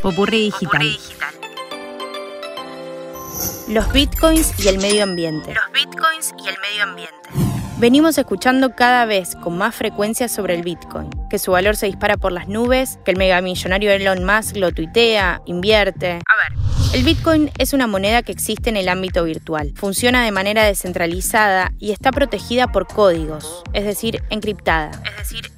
Popurrí digital. Los bitcoins y el medio ambiente. Los bitcoins y el medio ambiente. Venimos escuchando cada vez con más frecuencia sobre el Bitcoin, que su valor se dispara por las nubes, que el megamillonario Elon Musk lo tuitea, invierte. A ver. El Bitcoin es una moneda que existe en el ámbito virtual, funciona de manera descentralizada y está protegida por códigos, es decir, encriptada. Es decir,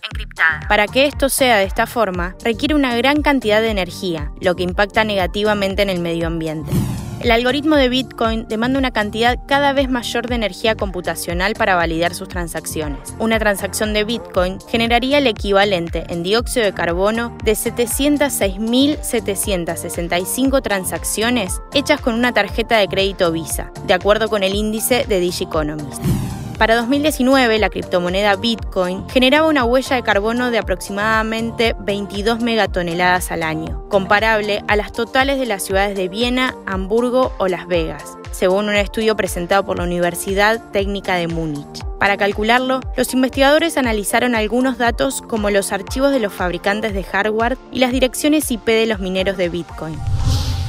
Para que esto sea de esta forma, requiere una gran cantidad de energía, lo que impacta negativamente en el medio ambiente. El algoritmo de Bitcoin demanda una cantidad cada vez mayor de energía computacional para validar sus transacciones. Una transacción de Bitcoin generaría el equivalente en dióxido de carbono de 706.765 transacciones hechas con una tarjeta de crédito Visa, de acuerdo con el índice de Digiconomist. Para 2019, la criptomoneda Bitcoin generaba una huella de carbono de aproximadamente 22 megatoneladas al año, comparable a las totales de las ciudades de Viena, Hamburgo o Las Vegas, según un estudio presentado por la Universidad Técnica de Múnich. Para calcularlo, los investigadores analizaron algunos datos como los archivos de los fabricantes de hardware y las direcciones IP de los mineros de Bitcoin.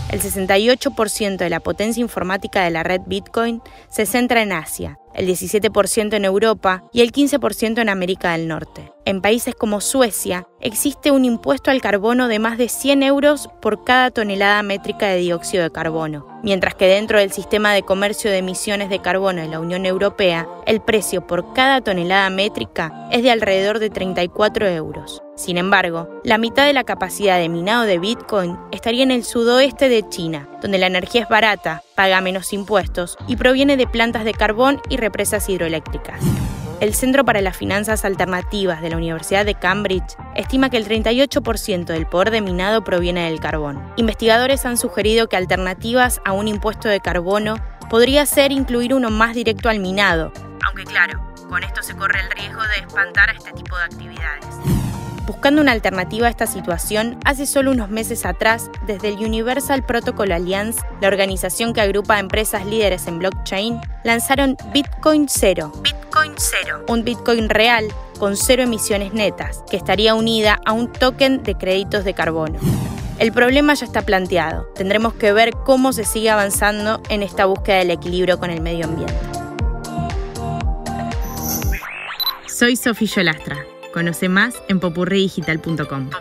El 68% de la potencia informática de la red Bitcoin se centra en Asia, el 17% en Europa y el 15% en América del Norte. En países como Suecia existe un impuesto al carbono de más de 100 euros por cada tonelada métrica de dióxido de carbono, mientras que dentro del sistema de comercio de emisiones de carbono de la Unión Europea, el precio por cada tonelada métrica es de alrededor de 34 euros. Sin embargo, la mitad de la capacidad de minado de Bitcoin estaría en el sudoeste de China, donde la energía es barata, paga menos impuestos y proviene de plantas de carbón y represas hidroeléctricas. El Centro para las Finanzas Alternativas de la Universidad de Cambridge estima que el 38% del poder de minado proviene del carbón. Investigadores han sugerido que alternativas a un impuesto de carbono podría ser incluir uno más directo al minado, aunque claro, con esto se corre el riesgo de espantar a este tipo de actividades. Buscando una alternativa a esta situación, hace solo unos meses atrás, desde el Universal Protocol Alliance, la organización que agrupa a empresas líderes en blockchain, lanzaron Bitcoin Cero. Bitcoin Cero. Un Bitcoin real con cero emisiones netas, que estaría unida a un token de créditos de carbono. El problema ya está planteado. Tendremos que ver cómo se sigue avanzando en esta búsqueda del equilibrio con el medio ambiente. Soy Sofía Yolastra. Conoce más en popurridigital.com.